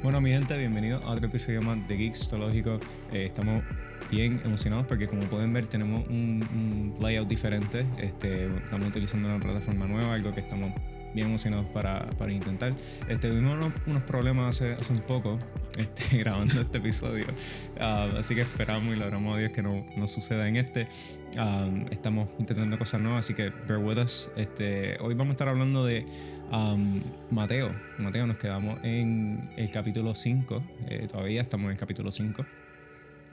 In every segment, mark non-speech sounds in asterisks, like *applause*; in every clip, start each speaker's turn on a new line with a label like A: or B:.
A: Bueno, mi gente, bienvenidos a otro episodio más de Geeks Zoológico. Eh, estamos bien emocionados porque, como pueden ver, tenemos un, layout diferente. Este, estamos utilizando una plataforma nueva, algo que estamos bien emocionados para, para intentar. Este, tuvimos unos, problemas hace, hace, un poco *laughs* este, grabando este episodio, ah, así que esperamos y logramos a Dios que no, no suceda en este. Ah, estamos intentando cosas nuevas, así que bear with us. Este, hoy vamos a estar hablando de um, Mateo. Mateo, nos quedamos en el capítulo 5, eh, todavía estamos en el capítulo 5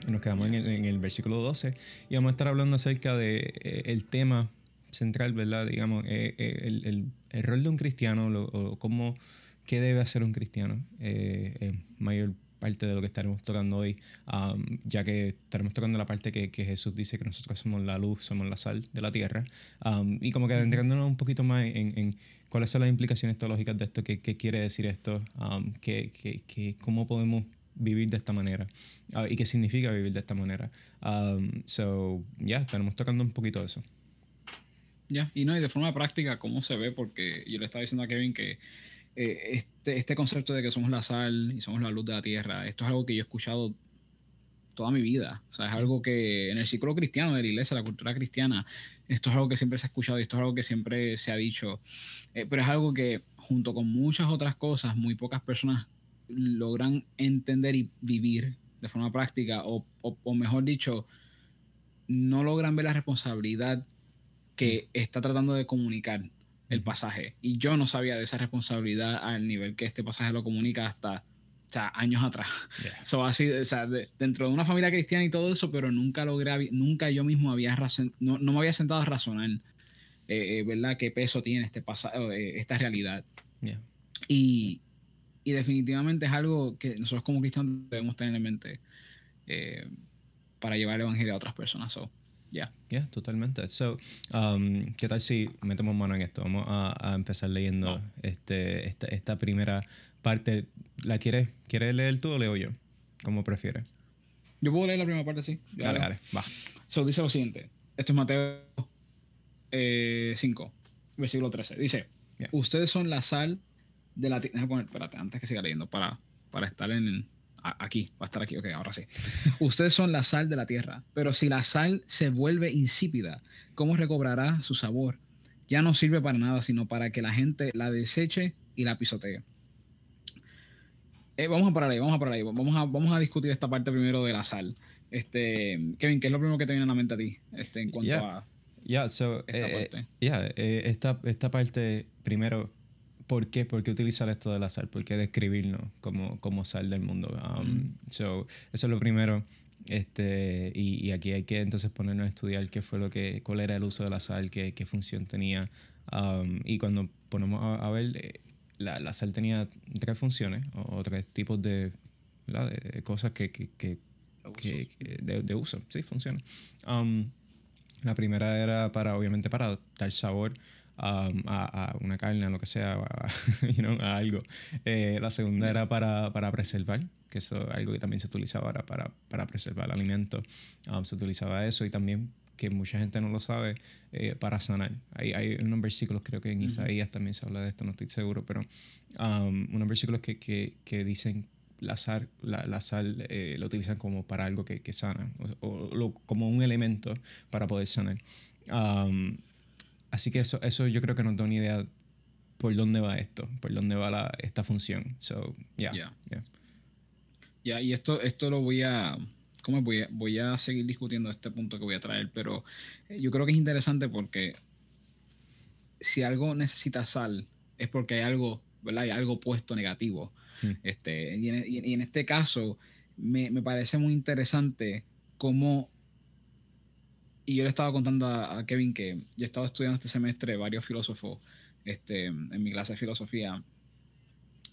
A: nos quedamos en el, en el, versículo 12 y vamos a estar hablando acerca de eh, el tema central, ¿verdad? Digamos, eh, eh, el, el, rol de un cristiano, o cómo, qué debe hacer un cristiano, eh, mayor parte de lo que estaremos tocando hoy, ya que estaremos tocando la parte que, que, Jesús dice que nosotros somos la luz, somos la sal de la tierra, y como que adentrándonos un poquito más en, en, cuáles son las implicaciones teológicas de esto, qué, qué quiere decir esto, um, qué, qué, cómo podemos vivir de esta manera ah, y qué significa vivir de esta manera. so, ya, estaremos tocando un poquito de eso.
B: Ya, y no, y de forma práctica, cómo se ve, porque yo le estaba diciendo a Kevin que eh, este, este concepto de que somos la sal y somos la luz de la tierra, esto es algo que yo he escuchado toda mi vida. O sea, es algo que en el ciclo cristiano de la iglesia, la cultura cristiana, esto es algo que siempre se ha escuchado y esto es algo que siempre se ha dicho. Eh, pero es algo que, junto con muchas otras cosas, muy pocas personas logran entender y vivir de forma práctica, o, o mejor dicho, no logran ver la responsabilidad que está tratando de comunicar el pasaje. Y yo no sabía de esa responsabilidad al nivel que este pasaje lo comunica hasta años atrás. *laughs* así, dentro de una familia cristiana y todo eso, pero nunca logré, nunca yo mismo había no, no, me había sentado a razonar, eh, eh, ¿verdad? ¿Qué peso tiene este eh, esta realidad? Y, y, definitivamente es algo que nosotros como cristianos debemos tener en mente para llevar el evangelio a otras personas. Ya.
A: Yeah, totalmente. So, um, ¿qué tal si metemos mano en esto? Vamos a, empezar leyendo este, esta, esta, primera parte. ¿La quieres, quieres leer tú o leo yo? Como prefieres.
B: Yo puedo leer la primera parte, sí.
A: dale, dale, va.
B: So, dice lo siguiente. Esto es Mateo 5, eh, versículo 13. Dice, ustedes son la sal de la tierra. poner, espérate, antes que siga leyendo, para, para estar en, aquí, va a estar aquí, ok, ahora sí. Ustedes son la sal de la tierra, pero si la sal se vuelve insípida, ¿cómo recobrará su sabor? Ya no sirve para nada, sino para que la gente la deseche y la pisotee. Eh, vamos a parar ahí, vamos a parar ahí. Vamos a, vamos a discutir esta parte primero de la sal. Este, Kevin, ¿qué es lo primero que te viene a la mente a ti este, en cuanto a
A: esta eh, parte? Eh, esta, esta parte, primero, ¿por qué? ¿Por qué utilizar esto de la sal? ¿Por qué describirnos como, como sal del mundo? Um, so, eso es lo primero. Este, y, y, aquí hay que entonces ponernos a estudiar qué fue lo que, cuál era el uso de la sal, qué, qué función tenía. Um, y cuando ponemos a, ver, eh, la, la, sal tenía tres funciones o, tres tipos de, de cosas que, que, que, que de, de, uso, sí, funciona. Um, la primera era para, obviamente, para dar sabor A, a, una carne, a lo que sea, a, *laughs* you know, a algo. Eh, la segunda era para, para, preservar, que eso es algo que también se utilizaba para, para, para preservar el alimento. Um, se utilizaba eso y también que mucha gente no lo sabe, eh, para sanar. Hay, hay unos versículos, creo que en Isaías también se habla de esto, no estoy seguro, pero um, unos versículos que, que, que dicen la sal, la, la sal eh, lo utilizan como para algo que, que sana, o, lo, como un elemento para poder sanar. Um, Así que eso, eso yo creo que nos da una idea por dónde va esto, por dónde va la, esta función. So, yeah.
B: Ya, y esto, esto lo voy a, ¿cómo voy a, voy a seguir discutiendo este punto que voy a traer, pero eh, yo creo que es interesante porque si algo necesita sal es porque hay algo, ¿verdad? Hay algo puesto negativo. Hmm. Este, y, en, este caso me, me parece muy interesante cómo y yo le estaba contando a, Kevin que yo he estado estudiando este semestre varios filósofos este, en mi clase de filosofía.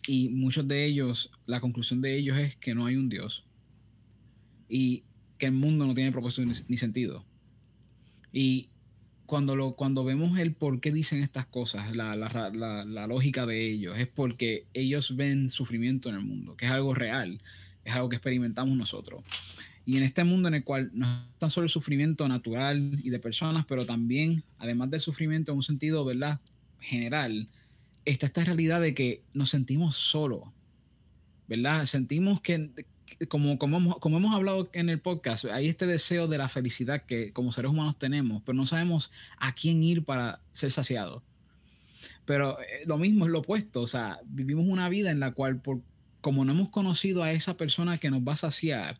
B: Y muchos de ellos, la conclusión de ellos es que no hay un Dios. Y que el mundo no tiene propósito ni, sentido. Y cuando, lo, cuando vemos el por qué dicen estas cosas, la, la, la, la, lógica de ellos, es porque ellos ven sufrimiento en el mundo, que es algo real, es algo que experimentamos nosotros. Y en este mundo en el cual no es tan solo el sufrimiento natural y de personas, pero también, además del sufrimiento en un sentido, ¿verdad? General, está esta realidad de que nos sentimos solos. ¿verdad? Sentimos que, como, como, hemos, como hemos hablado en el podcast, hay este deseo de la felicidad que como seres humanos tenemos, pero no sabemos a quién ir para ser saciados. Pero eh, lo mismo es lo opuesto, o sea, vivimos una vida en la cual, por, como no hemos conocido a esa persona que nos va a saciar,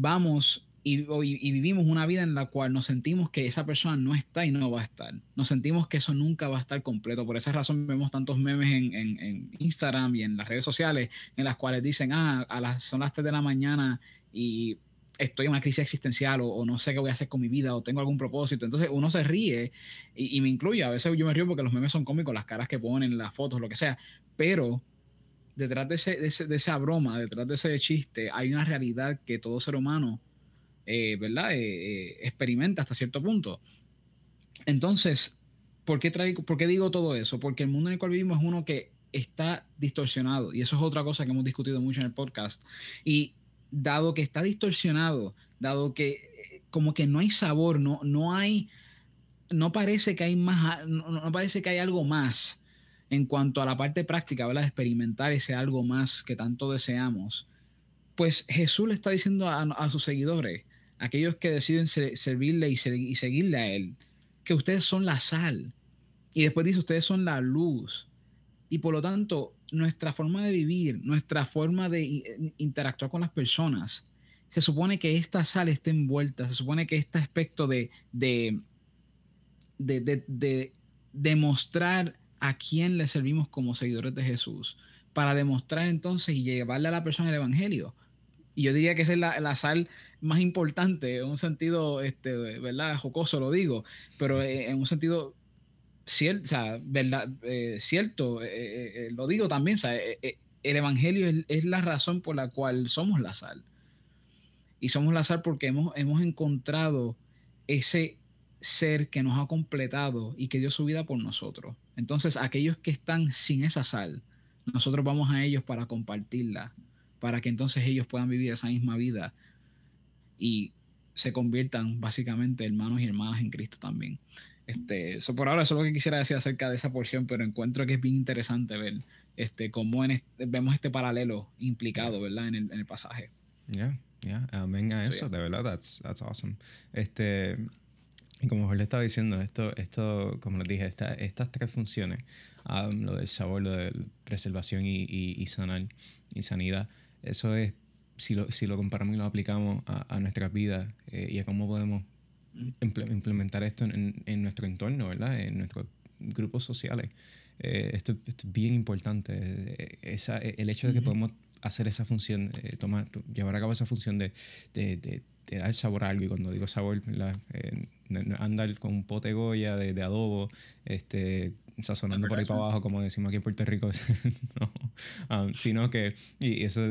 B: vamos y, vivimos una vida en la cual nos sentimos que esa persona no está y no va a estar. Nos sentimos que eso nunca va a estar completo. Por esa razón vemos tantos memes en, Instagram y en las redes sociales en las cuales dicen, ah, a las, son las 3 de la mañana y estoy en una crisis existencial o, no sé qué voy a hacer con mi vida o tengo algún propósito. Entonces uno se ríe y, me incluye. A veces yo me río porque los memes son cómicos, las caras que ponen, las fotos, lo que sea. Pero detrás de, ese, de, esa broma, detrás de ese chiste, hay una realidad que todo ser humano, eh, ¿verdad? Eh, eh, experimenta hasta cierto punto. Entonces, ¿por qué, traigo, ¿por qué digo todo eso? Porque el mundo en el cual vivimos es uno que está distorsionado y eso es otra cosa que hemos discutido mucho en el podcast. Y dado que está distorsionado, dado que como que no hay sabor, no, no hay, no parece que hay más, no parece que hay algo más en cuanto a la parte práctica, ¿verdad? Experimentar ese algo más que tanto deseamos, pues Jesús le está diciendo a, sus seguidores, aquellos que deciden servirle y, y seguirle a Él, que ustedes son la sal. Y después dice, ustedes son la luz. Y por lo tanto, nuestra forma de vivir, nuestra forma de interactuar con las personas, se supone que esta sal esté envuelta, se supone que este aspecto de, de, de, de, de demostrar a quién le servimos como seguidores de Jesús, para demostrar entonces y llevarle a la persona el Evangelio. Y yo diría que esa es la, sal más importante, en un sentido, este, ¿verdad? Jocoso lo digo, pero eh, en un sentido cierto, sea, verdad, eh, cierto, eh, lo digo también, el Evangelio es, la razón por la cual somos la sal. Y somos la sal porque hemos, hemos encontrado ese ser que nos ha completado y que dio su vida por nosotros. Entonces, aquellos que están sin esa sal, nosotros vamos a ellos para compartirla, para que entonces ellos puedan vivir esa misma vida y se conviertan básicamente hermanos y hermanas en Cristo también. Este, eso por ahora eso es lo que quisiera decir acerca de esa porción, pero encuentro que es bien interesante ver este, cómo vemos este paralelo implicado, ¿verdad? En el, en el pasaje.
A: Ya, ya, amén a eso, de verdad, that's, that's awesome. Este, y como Jorge estaba diciendo, esto, esto como les dije, estas tres funciones, um, lo del sabor, lo de preservación y, y, sanar, y sanidad, eso es, si lo, si lo comparamos y lo aplicamos a, a nuestras vidas eh, y a cómo podemos implementar esto en, en, nuestro entorno, ¿verdad? En nuestros grupos sociales. Eh, esto, esto, es bien importante. Eh, esa, el hecho de que podemos hacer esa función, tomar, llevar a cabo esa función de, de, de te da el sabor a algo. Y cuando digo sabor, eh, andar con un pote Goya de, adobo, este, sazonando por ahí para abajo, como decimos aquí en Puerto Rico, *laughs* no, um, sino que, y eso,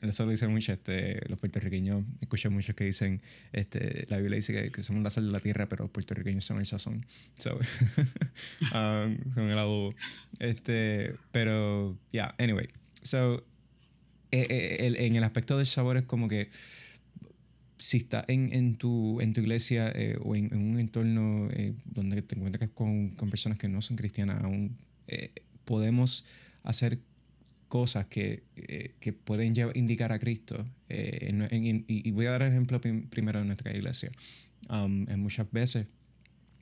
A: eso lo dicen mucho, este, los puertorriqueños, escucho muchos que dicen, este, la Biblia dice que, somos la sal de la tierra, pero los puertorriqueños son el sazón, *laughs* um, son el adobo. Este, pero, yeah, anyway, so, eh, eh, en el aspecto del sabor es como que, si estás en, en, tu, en tu iglesia eh, o en, un entorno eh, donde te encuentras con, con, personas que no son cristianas, aún eh, podemos hacer cosas que, que pueden indicar a Cristo. y voy a dar ejemplo primero de nuestra iglesia. Um, en muchas veces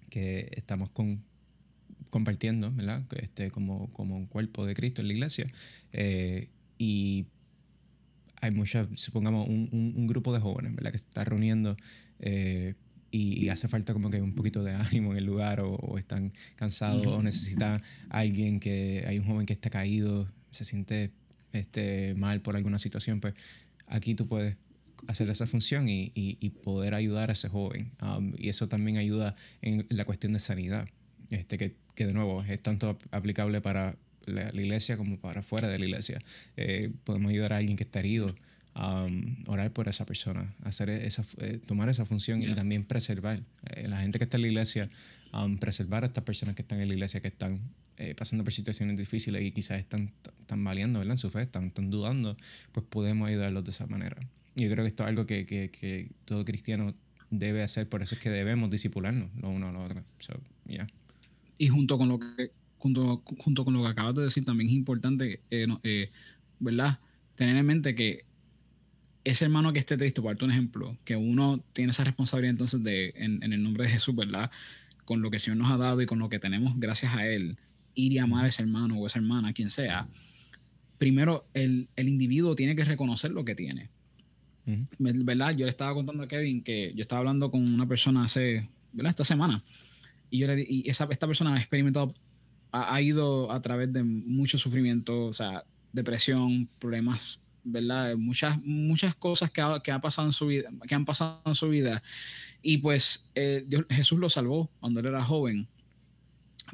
A: que estamos con, compartiendo, ¿verdad? Este, como, como un cuerpo de Cristo en la iglesia. y hay muchas, supongamos, un, un, grupo de jóvenes, ¿verdad? Que se está reuniendo eh, y, hace falta como que un poquito de ánimo en el lugar o, están cansados o necesita alguien que, hay un joven que está caído, se siente este, mal por alguna situación, pues aquí tú puedes hacer esa función y, y, poder ayudar a ese joven. Um, y eso también ayuda en la cuestión de sanidad, este, que, que de nuevo es tanto aplicable para la, iglesia como para fuera de la iglesia. Eh, podemos ayudar a alguien que está herido, a um, orar por esa persona, hacer esa, eh, tomar esa función y también preservar. Eh, la gente que está en la iglesia, um, preservar a estas personas que están en la iglesia, que están pasando por situaciones difíciles y quizás están, están valiendo en su fe, están, están dudando, pues podemos ayudarlos de esa manera. Yo creo que esto es algo que, que, que todo cristiano debe hacer, por eso es que debemos disipularnos lo uno a lo otro.
B: Y junto con lo que junto, junto con lo que acabas de decir, también es importante, eh, eh, ¿verdad? tener en mente que ese hermano que esté triste, por darte un ejemplo, que uno tiene esa responsabilidad entonces de, en, el nombre de Jesús, ¿verdad? Con lo que el Señor nos ha dado y con lo que tenemos gracias a Él, ir y amar a ese hermano o esa hermana, quien sea. Primero, el, el individuo tiene que reconocer lo que tiene. ¿Verdad? Yo le estaba contando a Kevin que yo estaba hablando con una persona hace, ¿verdad? Esta semana. Y, yo le, y esa, esta persona ha experimentado, ha, ha ido a través de mucho sufrimiento, o sea, depresión, problemas ¿verdad? Muchas, muchas cosas que, ha, que, ha pasado en su vida, que han pasado en su vida. Y pues eh, Jesús lo salvó cuando él era joven.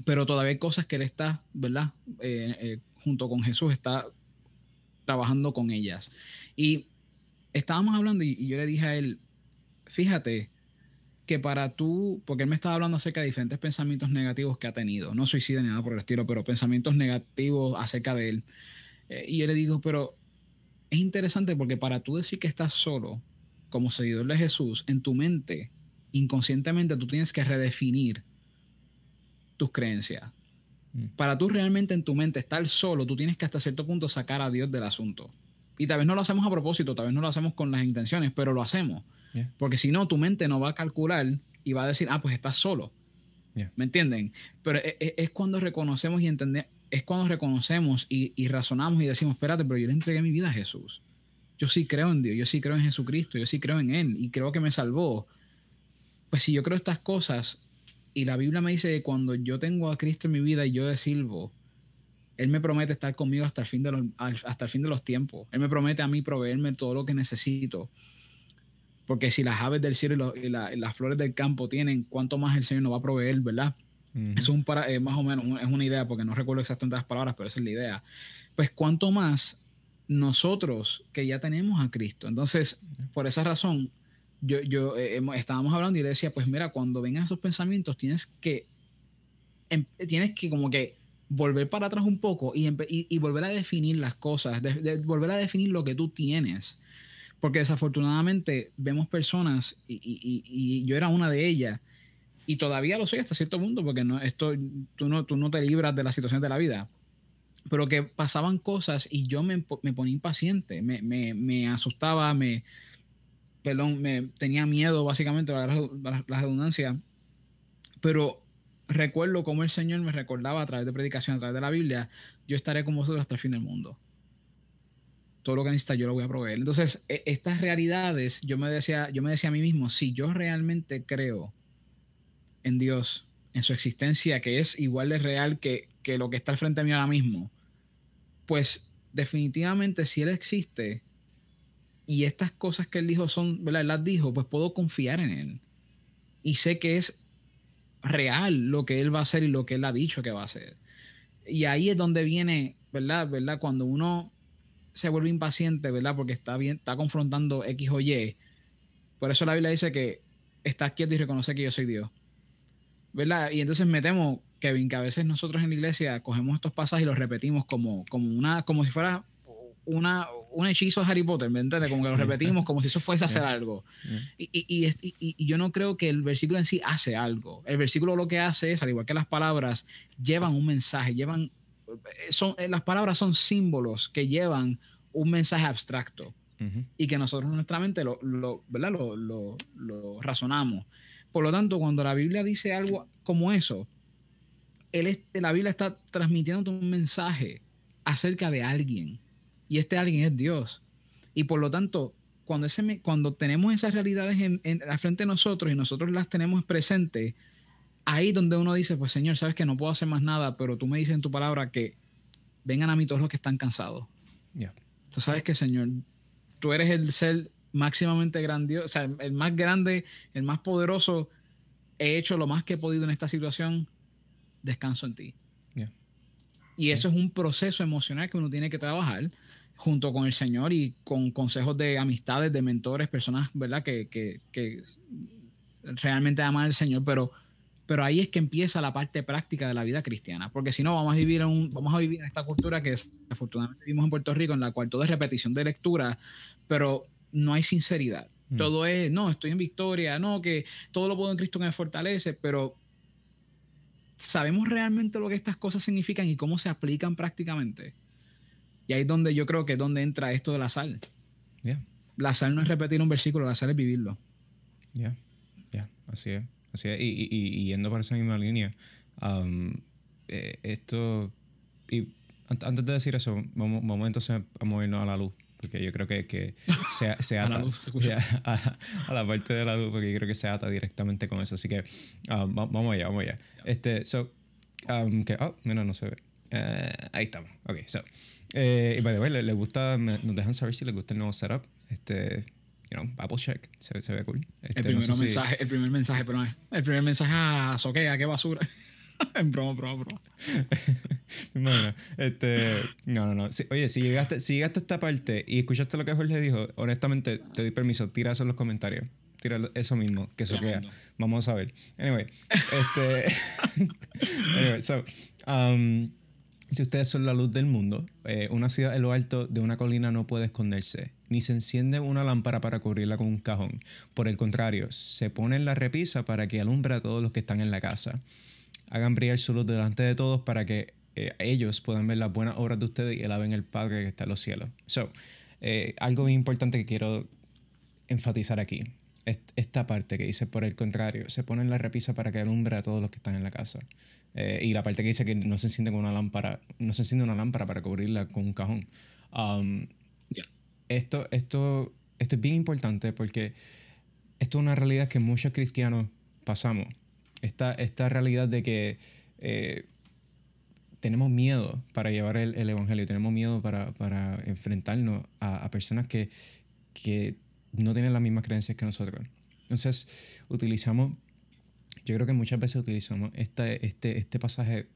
B: Pero todavía hay cosas que él está, ¿verdad? Eh, eh, junto con Jesús está trabajando con ellas. Y estábamos hablando y, yo le dije a él, fíjate que para tú, porque él me estaba hablando acerca de diferentes pensamientos negativos que ha tenido, no suicida ni nada por el estilo, pero pensamientos negativos acerca de él. y yo le digo, pero es interesante porque para tú decir que estás solo como seguidor de Jesús, en tu mente, inconscientemente tú tienes que redefinir tus creencias. Mm. Para tú realmente en tu mente estar solo, tú tienes que hasta cierto punto sacar a Dios del asunto. Y tal vez no lo hacemos a propósito, tal vez no lo hacemos con las intenciones, pero lo hacemos. Porque si no, tu mente no va a calcular y va a decir, ah, pues estás solo. ¿Me entienden? Pero es, e, es, cuando reconocemos y entendemos, es cuando reconocemos y, razonamos y decimos, espérate, pero yo le entregué mi vida a Jesús. Yo sí creo en Dios, yo sí creo en Jesucristo, yo sí creo en Él y creo que me salvó. Pues si yo creo estas cosas y la Biblia me dice que cuando yo tengo a Cristo en mi vida y yo le sirvo, Él me promete estar conmigo hasta el fin de los, hasta el fin de los tiempos. Él me promete a mí proveerme todo lo que necesito. Porque si las aves del cielo y, las flores del campo tienen, ¿cuánto más el Señor nos va a proveer, verdad? Es un para, eh, más o menos, es una idea, porque no recuerdo exactamente las palabras, pero esa es la idea. Pues cuánto más nosotros que ya tenemos a Cristo. Entonces, por esa razón, yo, yo eh, estábamos hablando y le decía, pues mira, cuando vengan esos pensamientos, tienes que, em, tienes que como que volver para atrás un poco y, y, volver a definir las cosas, volver a definir lo que tú tienes. Porque desafortunadamente vemos personas, y, y yo era una de ellas, y todavía lo soy hasta cierto punto, porque no, esto, tú, no, tú no te libras de las situaciones de la vida. Pero que pasaban cosas y yo me, me ponía impaciente, me, me, me, asustaba, me, perdón, me tenía miedo, básicamente, para la, la redundancia. Pero recuerdo cómo el Señor me recordaba a través de predicación, a través de la Biblia, yo estaré con vosotros hasta el fin del mundo. Todo lo que necesita yo lo voy a proveer. Entonces, e, estas realidades, yo me decía, yo me decía a mí mismo, si yo realmente creo en Dios, en su existencia, que es igual de real que, lo que está al frente mío ahora mismo, pues definitivamente si Él existe y estas cosas que Él dijo son, ¿verdad? Él las dijo, pues puedo confiar en Él. Y sé que es real lo que Él va a hacer y lo que Él ha dicho que va a hacer. Y ahí es donde viene, ¿verdad? ¿verdad? Cuando uno se vuelve impaciente, ¿verdad? Porque está bien, está confrontando X o Y. Por eso la Biblia dice que está quieto y reconoce que yo soy Dios. ¿verdad? Y entonces metemos, Kevin, que a veces nosotros en la iglesia cogemos estos pasajes y los repetimos como, como, una, como si fuera una, un hechizo de Harry Potter, ¿me entiendes? Como que lo *laughs* repetimos como si eso fuese a hacer algo. Y, y, y, y, yo no creo que el versículo en sí hace algo. El versículo lo que hace es, al igual que las palabras, llevan un mensaje, llevan, son, las palabras son símbolos que llevan un mensaje abstracto y que nosotros nuestra mente lo, lo, ¿verdad? Lo, lo, lo razonamos. Por lo tanto, cuando la Biblia dice algo como eso, él la Biblia está transmitiendo un mensaje acerca de alguien. Y este alguien es Dios. Y por lo tanto, cuando, ese, cuando tenemos esas realidades en, en, frente de nosotros y nosotros las tenemos presentes, ahí donde uno dice, pues Señor, sabes que no puedo hacer más nada, pero tú me dices en tu palabra que vengan a mí todos los que están cansados. Tú sabes que, Señor, tú eres el ser máximamente grandioso, o sea, el más grande, el más poderoso, he hecho lo más que he podido en esta situación, descanso en ti. Y eso es un proceso emocional que uno tiene que trabajar junto con el Señor y con consejos de amistades, de mentores, personas, ¿verdad? Que, que, que realmente aman al Señor, pero, pero ahí es que empieza la parte práctica de la vida cristiana, porque si no vamos a vivir en un, vamos a vivir en esta cultura que afortunadamente vivimos en Puerto Rico, en la cual todo es repetición de lectura, pero no hay sinceridad. Mm. Todo es, no, estoy en victoria, no, que todo lo puedo en Cristo que me fortalece, pero ¿sabemos realmente lo que estas cosas significan y cómo se aplican prácticamente? Y ahí es donde yo creo que es donde entra esto de la sal. La sal no es repetir un versículo, la sal es vivirlo.
A: Ya, ya, así es. Así es. Y, y, yendo por esa misma línea, um, eh, esto. Y antes de decir eso, vamos, vamos entonces a movernos a la luz porque yo creo que, que *laughs* se, se ata *laughs* a, la parte de la luz, porque yo creo que se ata directamente con eso. Así que um, vamos allá, vamos allá. Este, so, um, que, oh, mira, no se ve. Uh, ahí estamos. Ok, so. Eh, y by the way, le, gusta, nos dejan saber si les gusta el nuevo setup. Este, you know, Apple check, se, se ve cool. Este,
B: el, primer mensaje, el primer mensaje, pero no, el primer mensaje a Soquea, qué basura. *laughs* en broma, broma, broma. *laughs*
A: bueno, este, no, no, no. oye, si llegaste, si llegaste a esta parte y escuchaste lo que Jorge dijo, honestamente te doy permiso, tira eso en los comentarios. Tira eso mismo, que eso queda. Vamos a ver. Anyway, este. *laughs* anyway, so, um, si ustedes son la luz del mundo, eh, una ciudad en lo alto de una colina no puede esconderse, ni se enciende una lámpara para cubrirla con un cajón. Por el contrario, se pone en la repisa para que alumbre a todos los que están en la casa hagan brillar su luz delante de todos para que eh, ellos puedan ver las buenas obras de ustedes y alaben el Padre que está en los cielos. So, eh, algo bien importante que quiero enfatizar aquí. Esta parte que dice, por el contrario, se pone en la repisa para que alumbre a todos los que están en la casa. Eh, y la parte que dice que no se enciende con una lámpara, no se enciende una lámpara para cubrirla con un cajón. Um, esto, esto, esto es bien importante porque esto es una realidad que muchos cristianos pasamos esta, esta realidad de que eh, tenemos miedo para llevar el, el Evangelio, tenemos miedo para, para enfrentarnos a, a, personas que, que no tienen las mismas creencias que nosotros. Entonces, utilizamos, yo creo que muchas veces utilizamos este, este, este pasaje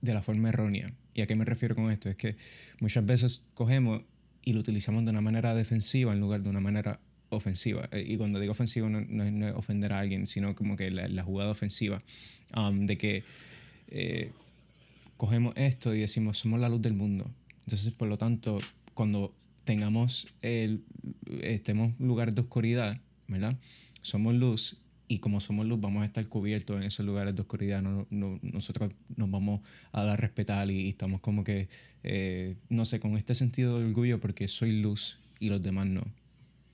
A: de la forma errónea. ¿Y a qué me refiero con esto? Es que muchas veces cogemos y lo utilizamos de una manera defensiva en lugar de una manera ofensiva. Eh, y cuando digo ofensiva no, no, es ofender a alguien, sino como que la, jugada ofensiva. Um, de que eh, cogemos esto y decimos, somos la luz del mundo. Entonces, por lo tanto, cuando tengamos el, estemos en lugares de oscuridad, ¿verdad? Somos luz y como somos luz vamos a estar cubiertos en esos lugares de oscuridad. No, no, nosotros nos vamos a dar a respetar y, estamos como que, eh, no sé, con este sentido de orgullo porque soy luz y los demás no.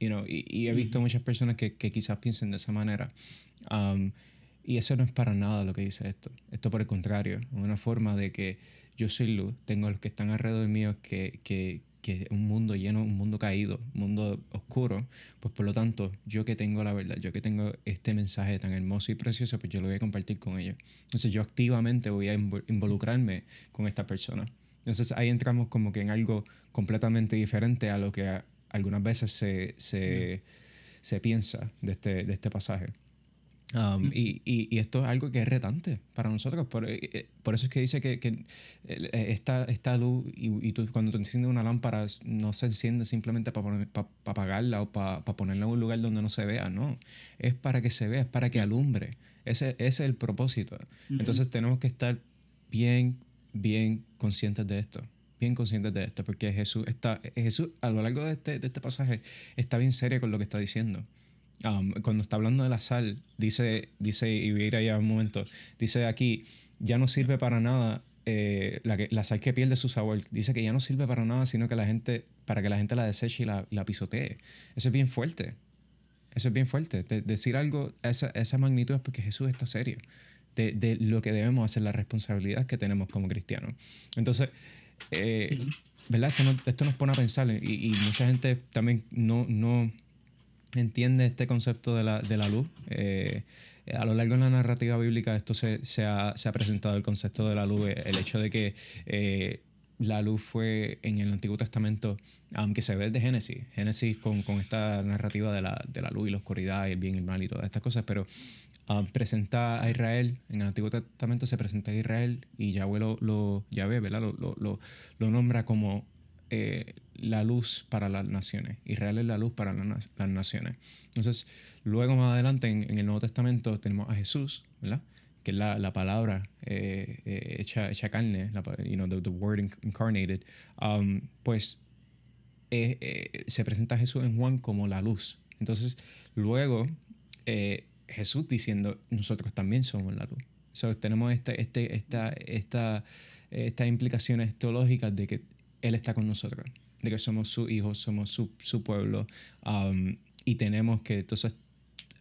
A: You know, y, he visto muchas personas que, que, quizás piensen de esa manera. Um, y eso no es para nada lo que dice esto. Esto por el contrario, es una forma de que yo soy luz, tengo a los que están alrededor mío que, que, que un mundo lleno, un mundo caído, un mundo oscuro, pues por lo tanto, yo que tengo la verdad, yo que tengo este mensaje tan hermoso y precioso, pues yo lo voy a compartir con ellos. Entonces yo activamente voy a involucrarme con esta persona. Entonces ahí entramos como que en algo completamente diferente a lo que algunas veces se, se, se piensa de este, de este pasaje. Um, y, y, esto es algo que es retante para nosotros. Por, eh, eh, por eso es que dice que, que eh, esta, esta, luz, y, tú, cuando tú enciendes una lámpara, no se enciende simplemente para, para, apagarla o para, para, ponerla en un lugar donde no se vea, no. Es para que se vea, es para que alumbre. Ese, ese es el propósito. Entonces tenemos que estar bien, bien conscientes de esto bien conscientes de esto, porque Jesús está, Jesús a lo largo de este, de este pasaje está bien serio con lo que está diciendo. Um, cuando está hablando de la sal, dice, dice, y voy a ir allá un momento, dice aquí, ya no sirve para nada eh, la, la, sal que pierde su sabor. Dice que ya no sirve para nada, sino que la gente, para que la gente la deseche y la, la pisotee. Eso es bien fuerte. Eso es bien fuerte. decir algo a esa, esa magnitud es porque Jesús está serio. De, de, lo que debemos hacer, la responsabilidad que tenemos como cristianos. Entonces, eh, ¿verdad? Esto, nos pone a pensar y, mucha gente también no, no entiende este concepto de la, de la luz. Eh, a lo largo de la narrativa bíblica esto se, se, ha, se, ha, presentado el concepto de la luz, el hecho de que eh, la luz fue en el Antiguo Testamento, aunque se ve de Génesis, Génesis con, con esta narrativa de la, de la, luz y la oscuridad el bien y el mal y todas estas cosas, pero Ah, presenta a Israel, en el Antiguo Testamento se presenta a Israel y Yahweh lo, lo, ¿verdad? Lo, lo, lo, nombra como eh, la luz para las naciones. Israel es la luz para las naciones. Entonces, luego más adelante en, el Nuevo Testamento tenemos a Jesús, ¿verdad? que es la, la palabra eh, eh, hecha, hecha, carne, la, you know, the, word incarnated, um, pues se presenta a Jesús en Juan como la luz. Entonces, luego Jesús diciendo, nosotros también somos la luz. So, tenemos este, este, esta, esta, estas implicaciones teológicas de que Él está con nosotros, de que somos sus hijos, somos su, su pueblo um, y tenemos que entonces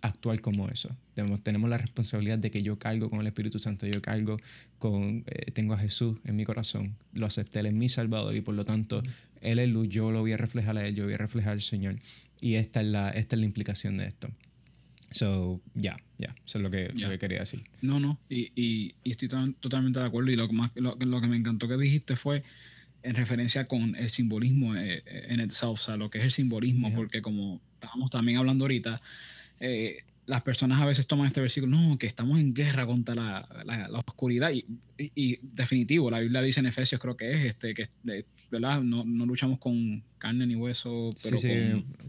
A: actuar como eso. Tenemos, tenemos la responsabilidad de que yo cargo con el Espíritu Santo, yo cargo con, eh, tengo a Jesús en mi corazón, lo acepté, Él es mi Salvador y por lo tanto Él es luz, yo lo voy a reflejar a Él, yo voy a reflejar al Señor. Y esta es la, esta es la implicación de esto. So, ya, ya, eso es lo que, lo que, quería decir.
B: No, no, y, y, y estoy totalmente de acuerdo. Y lo más, lo, lo, que me encantó que dijiste fue en referencia con el simbolismo eh, en el o sea, lo que es el simbolismo, porque como estábamos también hablando ahorita, eh, las personas a veces toman este versículo, no, que estamos en guerra contra la, la, oscuridad. Y, y, definitivo, la Biblia dice en Efesios, creo que es, este, que ¿verdad? No, no luchamos con carne ni hueso, pero sí,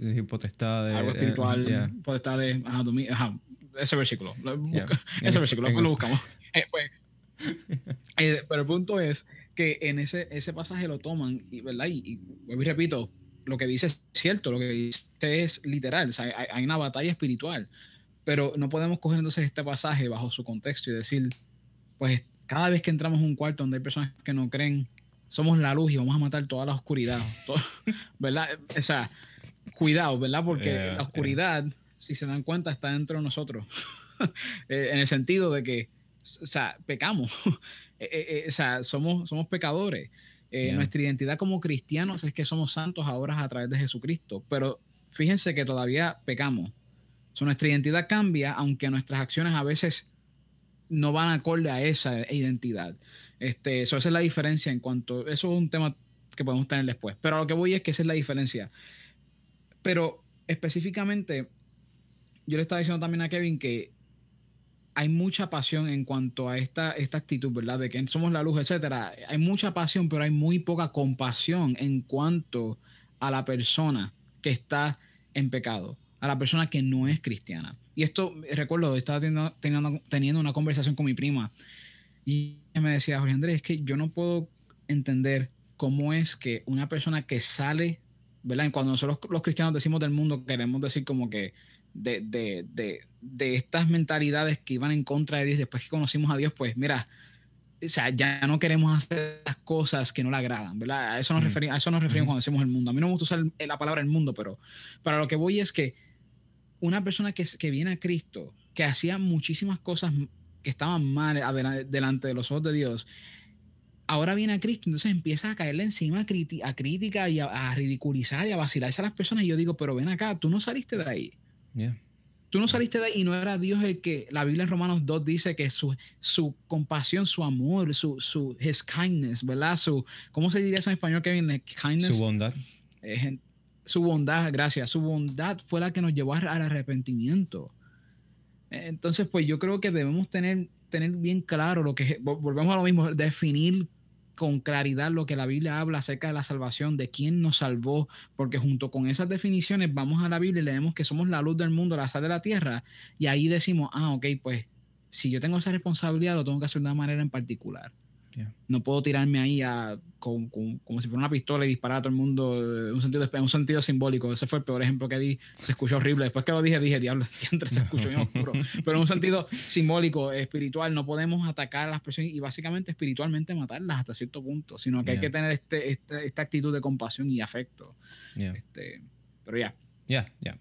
A: sí, con potestad
B: algo espiritual, potestad de, ajá, ese versículo, *laughs* ese versículo, lo buscamos. *laughs* Eh, pues, *laughs* eh, pero el punto es que en ese, ese pasaje lo toman, y, ¿verdad? Y, y, y repito, lo que dice es cierto, lo que dice es literal, o sea, hay, hay, una batalla espiritual, pero no podemos coger entonces este pasaje bajo su contexto y decir, pues cada vez que entramos a un cuarto donde hay personas que no creen, somos la luz y vamos a matar toda la oscuridad, *laughs* ¿verdad? O sea, cuidado, ¿verdad? Porque la oscuridad, si se dan cuenta, está dentro de nosotros, *laughs* eh, en el sentido de que, o sea, pecamos, *laughs* eh, eh, o sea, somos, somos pecadores. Eh, nuestra identidad como cristianos es que somos santos ahora a través de Jesucristo, pero fíjense que todavía pecamos. nuestra identidad cambia, aunque nuestras acciones a veces no van acorde a esa identidad. Este, eso, esa es la diferencia en cuanto. Eso es un tema que podemos tener después. Pero a lo que voy es que esa es la diferencia. Pero específicamente, yo le estaba diciendo también a Kevin que hay mucha pasión en cuanto a esta, esta actitud, ¿verdad? De que somos la luz, etcétera. Hay mucha pasión, pero hay muy poca compasión en cuanto a la persona que está en pecado, a la persona que no es cristiana. Y esto, recuerdo, estaba teniendo, teniendo, teniendo una conversación con mi prima y me decía, Jorge Andrés, es que yo no puedo entender cómo es que una persona que sale, ¿verdad? Cuando nosotros los cristianos decimos del mundo, queremos decir como que de, de, de, de, estas mentalidades que iban en contra de Dios después que conocimos a Dios, pues mira, o sea, ya no queremos hacer las cosas que no le agradan, ¿verdad? A eso nos, mm. referimos, a eso nos referimos cuando decimos el mundo. A mí no me gusta usar la palabra el mundo, pero para lo que voy es que una persona que, que viene a Cristo, que hacía muchísimas cosas que estaban mal delante de los ojos de Dios, ahora viene a Cristo, entonces empieza a caerle encima a, crítica y a, ridiculizar y a vacilarse a las personas. Y yo digo, pero ven acá, tú no saliste de ahí. Tú no saliste de ahí y no era Dios el que la Biblia en Romanos 2 dice que su, su compasión, su amor, su, su his kindness, ¿verdad? Su, ¿Cómo se diría eso en español, Kevin? Kindness.
A: Su bondad.
B: su bondad, gracias. Su bondad fue la que nos llevó al arrepentimiento. Entonces, pues yo creo que debemos tener, tener bien claro lo que, volvemos a lo mismo, definir con claridad lo que la Biblia habla acerca de la salvación, de quién nos salvó, porque junto con esas definiciones vamos a la Biblia y leemos que somos la luz del mundo, la sal de la tierra, y ahí decimos, ah, ok, pues si yo tengo esa responsabilidad, lo tengo que hacer de una manera en particular. No puedo tirarme ahí a, como si fuera una pistola y disparar a todo el mundo en un sentido, un sentido simbólico. Ese fue el peor ejemplo que di. Se escuchó horrible. Después que lo dije, dije, diablo, *laughs* se escuchó bien oscuro. *laughs* Pero en un sentido simbólico, espiritual, no podemos atacar a las personas y básicamente espiritualmente matarlas hasta cierto punto, sino que hay que tener este, este, esta actitud de compasión y afecto. Este, pero ya.
A: Ya, ya.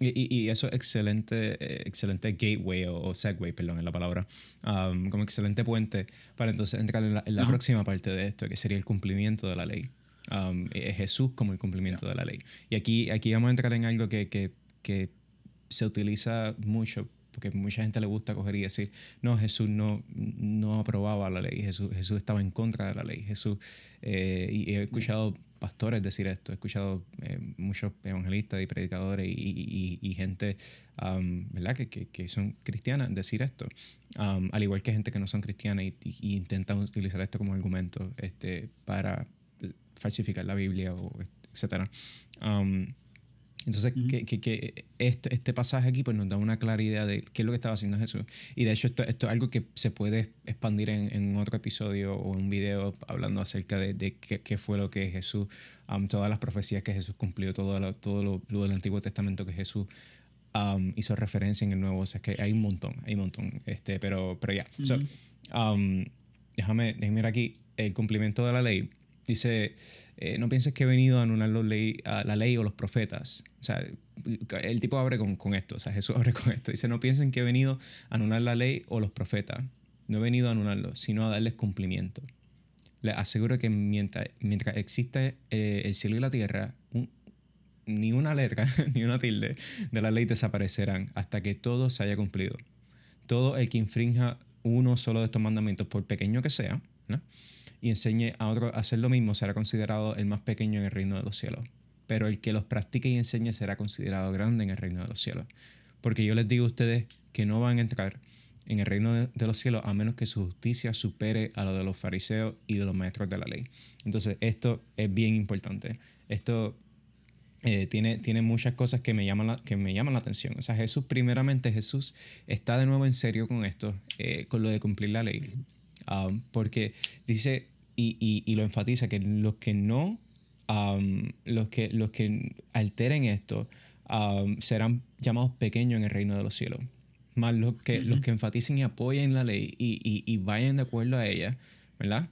A: Y, y, eso es excelente, excelente gateway o, o, segue, perdón, en la palabra, um, como excelente puente para entonces entrar en la, próxima parte de esto, que sería el cumplimiento de la ley. Um, Jesús como el cumplimiento de la ley. Y aquí, aquí vamos a entrar en algo que, que, que se utiliza mucho porque mucha gente le gusta coger y decir, no, Jesús no, no aprobaba la ley, Jesús, Jesús estaba en contra de la ley, Jesús, eh, y he escuchado pastores decir esto, he escuchado eh, muchos evangelistas y predicadores y, y, gente, um, ¿verdad?, que, que, que, son cristianas decir esto, um, al igual que gente que no son cristianas y, intentan utilizar esto como argumento este, para falsificar la Biblia, o etcétera. Um, entonces, que, que, este, este, pasaje aquí pues, nos da una clara idea de qué es lo que estaba haciendo Jesús. Y de hecho, esto, esto es algo que se puede expandir en, en otro episodio o un video hablando acerca de, de qué, qué, fue lo que Jesús, um, todas las profecías que Jesús cumplió, todo lo, todo lo, del Antiguo Testamento que Jesús um, hizo referencia en el Nuevo. O sea, que hay un montón, hay un montón. Este, pero, pero ya, um, déjame, déjame ver aquí el cumplimiento de la ley dice, eh, no pienses que he venido a anular la ley o los profetas. O sea, el tipo abre con, con, esto, o sea, Jesús *laughs* abre con esto. Dice, no piensen que he venido a anular la ley o los profetas. No he venido a anularlos, sino a darles cumplimiento. Les aseguro que mientras, mientras existe eh, el cielo y la tierra, ni una letra, *laughs* ni una tilde de la ley desaparecerán hasta que todo se haya cumplido. Todo el que infrinja uno solo de estos mandamientos, por pequeño que sea, y enseñe a otro a hacer lo mismo, será considerado el más pequeño en el reino de los cielos. Pero el que los practique y enseñe será considerado grande en el reino de los cielos. Porque yo les digo a ustedes que no van a entrar en el reino de los cielos a menos que su justicia supere a lo de los fariseos y de los maestros de la ley. Entonces, esto es bien importante. Esto eh, tiene, tiene muchas cosas que me, llaman la, que me llaman la atención. O sea, Jesús, primeramente, Jesús está de nuevo en serio con esto, eh, con lo de cumplir la ley. Um, porque dice y, y, lo enfatiza que los que no, um, los, que, los que alteren esto, um, serán llamados pequeños en el reino de los cielos más los que, los que enfaticen y apoyen la ley y, y, y, vayan de acuerdo a ella, ¿verdad?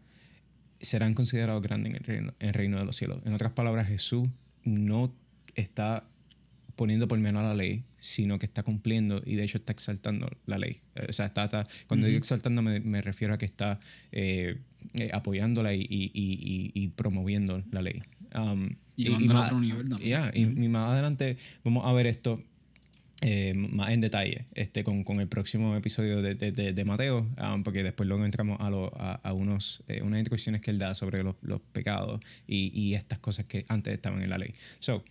A: Serán considerados grandes en el, reino, en el reino de los cielos. En otras palabras, Jesús no está poniendo por menos a la ley, sino que está cumpliendo y de hecho está exaltando la ley. O sea, está, cuando digo exaltando me, me, refiero a que está eh, eh, apoyándola y, y, y, promoviendo la ley. Um, y, más, otro nivel yeah, y, más adelante vamos a ver esto eh, más en detalle este, con, con, el próximo episodio de, de, de, Mateo, um, porque después luego entramos a, lo, a, a unos, eh, unas instrucciones que él da sobre los, los pecados y, y, estas cosas que antes estaban en la ley. So,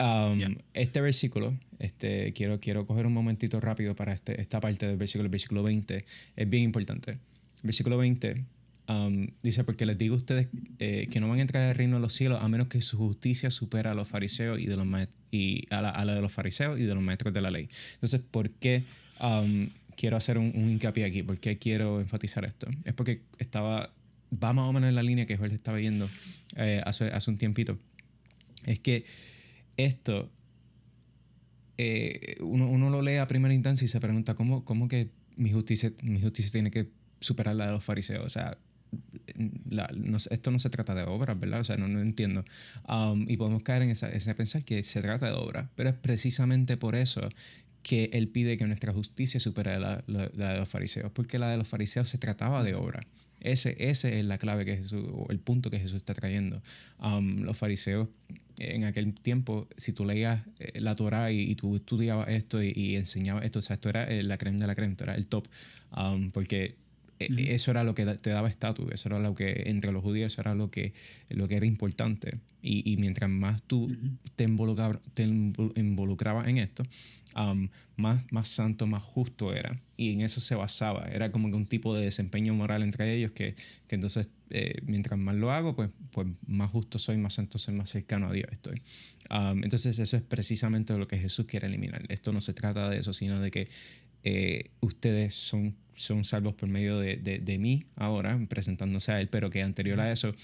A: um, Este versículo, este, quiero, quiero coger un momentito rápido para este, esta parte del versículo, el versículo 20, es bien importante. El versículo 20 Um, dice, porque les digo a ustedes eh, que no van a entrar al reino de los cielos a menos que su justicia supera a los fariseos y, de los y a, la, a la de los fariseos y de los maestros de la ley. Entonces, ¿por qué um, quiero hacer un, hincapié aquí? ¿Por qué quiero enfatizar esto? Es porque estaba, va más o menos en la línea que Jorge estaba viendo eh, hace, hace un tiempito. Es que esto, eh, uno, uno, lo lee a primera instancia y se pregunta, ¿cómo, cómo que mi justicia, mi justicia tiene que superar la de los fariseos? O sea, esto no se trata de obras, ¿verdad? O sea, no, no entiendo. Um, y podemos caer en esa, ese pensar que se trata de obras, pero es precisamente por eso que él pide que nuestra justicia supere la, la, de los fariseos, porque la de los fariseos se trataba de obra. Ese, ese es la clave que Jesús, o el punto que Jesús está trayendo. Um, los fariseos en aquel tiempo, si tú leías eh, la Torah y, tú estudiabas esto y, enseñabas esto, o sea, esto era eh, la crema de la crema, era el top, um, porque eso era lo que te daba estatus, eso era lo que entre los judíos era lo que, lo que era importante. Y, y mientras más tú te, involucrabas te involucrabas en esto, um, más, más santo, más justo era. Y en eso se basaba. Era como que un tipo de desempeño moral entre ellos que, que entonces, eh, mientras más lo hago, pues, pues más justo soy, más santo soy, más cercano a Dios estoy. Um, entonces eso es precisamente lo que Jesús quiere eliminar. Esto no se trata de eso, sino de que eh, ustedes son, son salvos por medio de, de, mí ahora, presentándose a Él, pero que anterior a eso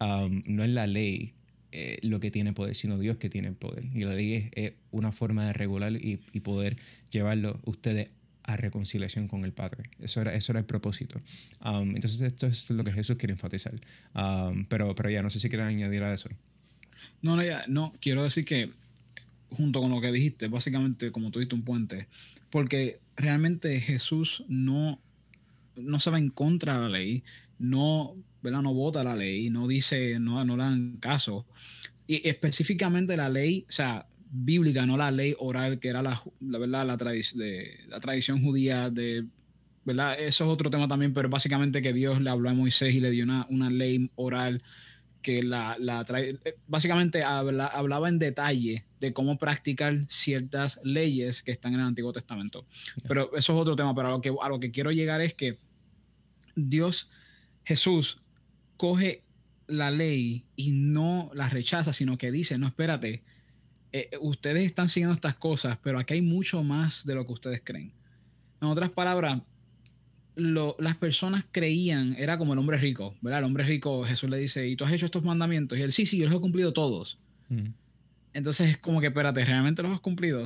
A: um, no es la ley eh, lo que tiene poder, sino Dios que tiene poder. Y la ley es, una forma de regular y, y, poder llevarlo ustedes a reconciliación con el Padre. Eso era, eso era el propósito. Um, entonces esto es lo que Jesús quiere enfatizar. Um, pero, pero ya, no sé si quieren añadir a eso.
B: No, no, ya, no, quiero decir que junto con lo que dijiste, básicamente como tuviste un puente, porque realmente Jesús no, no se va en contra de la ley, no, ¿verdad? no vota la ley, no dice, no, no le dan caso. Y específicamente la ley, o sea, bíblica, no la ley oral, que era la, la verdad, la, de, la tradición judía de ¿verdad? Eso es otro tema también, pero básicamente que Dios le habló a Moisés y le dio una, una ley oral que la, la trae, eh, básicamente hablaba en detalle de cómo practicar ciertas leyes que están en el Antiguo Testamento. Pero eso es otro tema, pero a lo que, a lo que quiero llegar es que Dios, Jesús, coge la ley y no la rechaza, sino que dice, no, espérate, eh, ustedes están siguiendo estas cosas, pero aquí hay mucho más de lo que ustedes creen. En otras palabras, las personas creían, era como el hombre rico, ¿verdad? El hombre rico, Jesús le dice, ¿y tú has hecho estos mandamientos? Y él, sí, sí, yo los he cumplido todos. Mm. Entonces es como que, espérate, ¿realmente los has cumplido?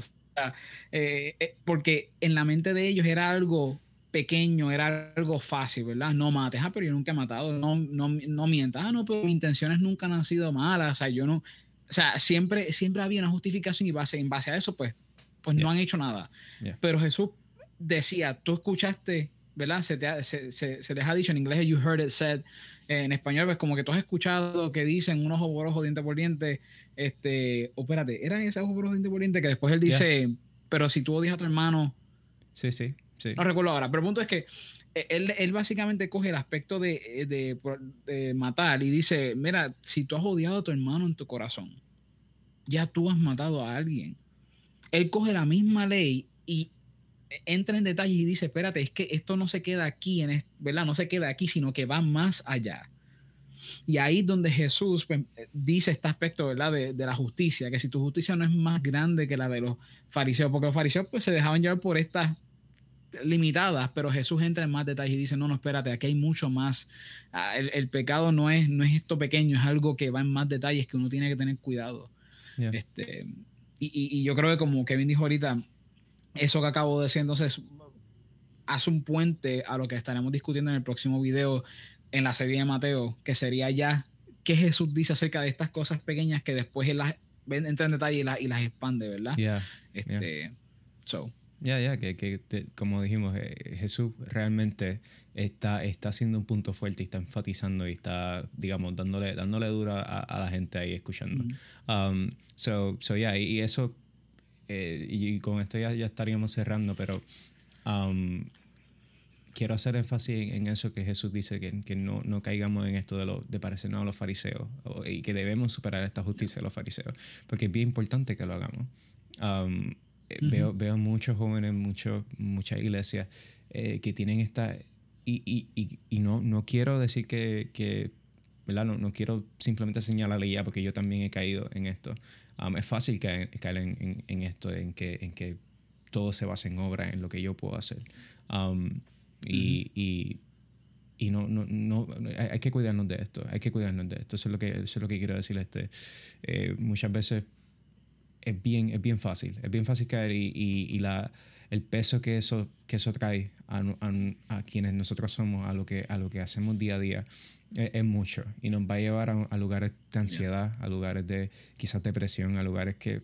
B: Eh, eh, porque en la mente de ellos era algo pequeño era algo fácil, ¿verdad? No mates, ah, pero yo nunca he matado, no, no, no mientas, ah, no, pero mis intenciones nunca han sido malas, o sea, yo no, o sea, siempre, siempre había una justificación y base, en base a eso, pues, pues no han hecho nada. Pero Jesús decía, tú escuchaste, ¿verdad? Se, te se, se, les ha dicho en inglés, you heard it said, en español, pues como que tú has escuchado que dicen un ojo por ojo, diente por diente, este, o espérate, ¿era ese ojo por ojo, diente por diente? Que después él dice, pero si tú odias a tu hermano...
A: Sí, sí, sí.
B: No recuerdo ahora, pero el punto es que eh, él, él básicamente coge el aspecto de, de, de, matar y dice, mira, si tú has odiado a tu hermano en tu corazón, ya tú has matado a alguien. Él coge la misma ley y entra en detalles y dice, espérate, es que esto no se queda aquí, en, ¿verdad? No se queda aquí, sino que va más allá. Y ahí donde Jesús pues, dice este aspecto ¿verdad? De, de, la justicia, que si tu justicia no es más grande que la de los fariseos, porque los fariseos pues, se dejaban llevar por estas limitadas, pero Jesús entra en más detalles y dice, no, no, espérate, aquí hay mucho más. Ah, el, el, pecado no es, no es esto pequeño, es algo que va en más detalles que uno tiene que tener cuidado. Este, y, y, y, yo creo que como Kevin dijo ahorita, eso que acabo de decir entonces hace un puente a lo que estaremos discutiendo en el próximo video en la serie de Mateo, que sería ya qué Jesús dice acerca de estas cosas pequeñas que después él las entra en detalle y, las, y las expande, ¿verdad? este, So.
A: Ya, ya, que, que como dijimos, eh, Jesús realmente está, está haciendo un punto fuerte y está enfatizando y está, digamos, dándole, dándole duro a, la gente ahí escuchando. um, so, so, yeah, y, y eso eh, y con esto ya, ya estaríamos cerrando, pero um, quiero hacer énfasis en eso que Jesús dice, que, que no, no, caigamos en esto de, lo, de parecernos a los fariseos y que debemos superar esta justicia de los fariseos, porque es bien importante que lo hagamos. Um, eh, veo, veo muchos jóvenes, muchos, muchas iglesias eh, que tienen esta... Y, y, y, no, no quiero decir que, que ¿verdad? No, no quiero simplemente señalarle ya porque yo también he caído en esto. Um, es fácil caer, en, en, esto, en que, en que todo se basa en obra, en lo que yo puedo hacer. Um, y, y, y, no, no, no, hay que cuidarnos de esto, hay que cuidarnos de esto. Eso es lo que, eso es lo que quiero decir. Este, eh, muchas veces es bien, es bien fácil, es bien fácil caer y, y, y la, el peso que eso, que eso trae a, a, a, quienes nosotros somos, a lo que, a lo que hacemos día a día, es, mucho y nos va a llevar a, lugares de ansiedad, a lugares de quizás depresión, a lugares que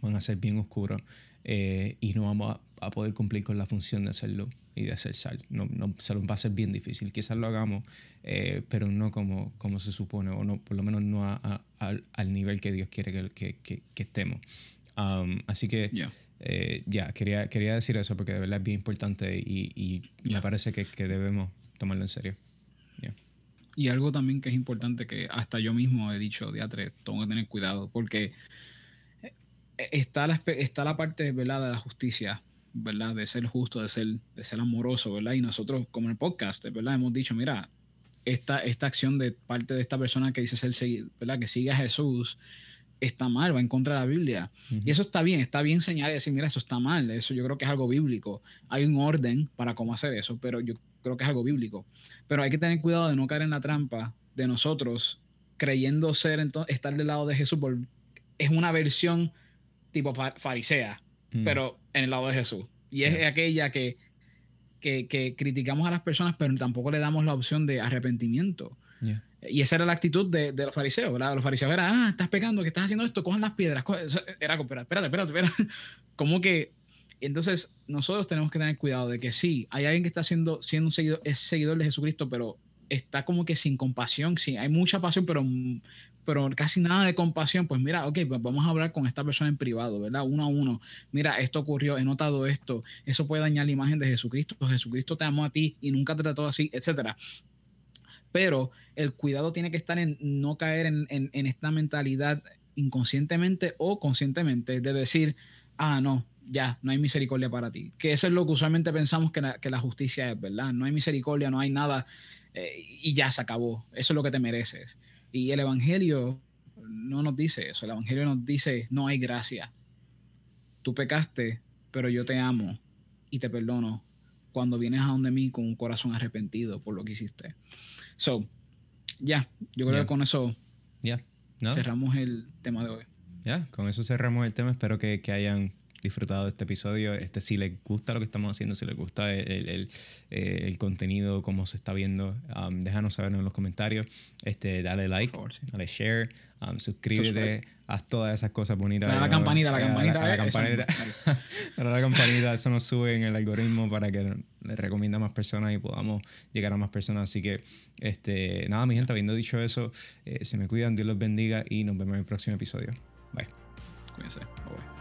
A: van a ser bien oscuros eh, y no vamos a, poder cumplir con la función de ser luz y de ser sal. No, no, se nos va a ser bien difícil. Quizás lo hagamos, eh, pero no como, como se supone, o no, por lo menos no al nivel que Dios quiere que, que, que, estemos. Um, así que eh, ya, quería, quería decir eso porque de verdad es bien importante y, y me parece que, que, debemos tomarlo en serio.
B: Y algo también que es importante que hasta yo mismo he dicho, diatre, tengo que tener cuidado, porque eh, está la, está la parte ¿verdad? de la justicia, ¿verdad? De ser justo, de ser, de ser amoroso, ¿verdad? Y nosotros, como en el podcast, ¿verdad? Hemos dicho, mira, esta, esta acción de parte de esta persona que dice ser, ¿verdad? Que sigue a Jesús, está mal, va en contra de la Biblia. Y eso está bien, está bien señalar y decir, mira, eso está mal, eso yo creo que es algo bíblico. Hay un orden para cómo hacer eso, pero yo creo que es algo bíblico. Pero hay que tener cuidado de no caer en la trampa de nosotros creyendo ser entonces, estar del lado de Jesús. Por, es una versión tipo farisea, mm. pero en el lado de Jesús. Y es aquella que, que, que, criticamos a las personas, pero tampoco le damos la opción de arrepentimiento. Y esa era la actitud de, de los fariseos, ¿verdad? Los fariseos era, ah, estás pecando, que estás haciendo esto, cojan las piedras. Era, espérate, espérate, espérate. *laughs* Como que entonces, nosotros tenemos que tener cuidado de que sí, hay alguien que está siendo, siendo un seguidor, es seguidor de Jesucristo, pero está como que sin compasión, sí, hay mucha pasión, pero, pero casi nada de compasión, pues mira, ok, pues vamos a hablar con esta persona en privado, ¿verdad? Uno a uno, mira, esto ocurrió, he notado esto, eso puede dañar la imagen de Jesucristo, Jesucristo te amó a ti y nunca te trató así, etcétera. Pero el cuidado tiene que estar en no caer en, esta mentalidad inconscientemente o conscientemente de decir, ah, no, ya, no hay misericordia para ti. Que eso es lo que usualmente pensamos que la, que la justicia es, ¿verdad? No hay misericordia, no hay nada eh, y ya se acabó. Eso es lo que te mereces. Y el Evangelio no nos dice eso. El Evangelio nos dice, no hay gracia. Tú pecaste, pero yo te amo y te perdono cuando vienes a donde mí con un corazón arrepentido por lo que hiciste. So, ya, yo creo que con eso cerramos el tema de hoy.
A: Ya, con eso cerramos el tema. Espero que, que hayan disfrutado de este episodio. Este, si les gusta lo que estamos haciendo, si les gusta el, el, eh, contenido, cómo se está viendo, um, déjanos saber en los comentarios. Este, dale like, dale share, um, suscríbete, haz todas esas cosas bonitas.
B: Dale la campanita, la campanita.
A: La, campanita. Dale *laughs* la campanita, eso nos sube en el algoritmo para que le recomienda a más personas y podamos llegar a más personas. Así que, este, nada, mi gente, habiendo dicho eso, eh, se me cuidan, Dios los bendiga y nos vemos en el próximo episodio. Bye.
B: Cuídense. Bye.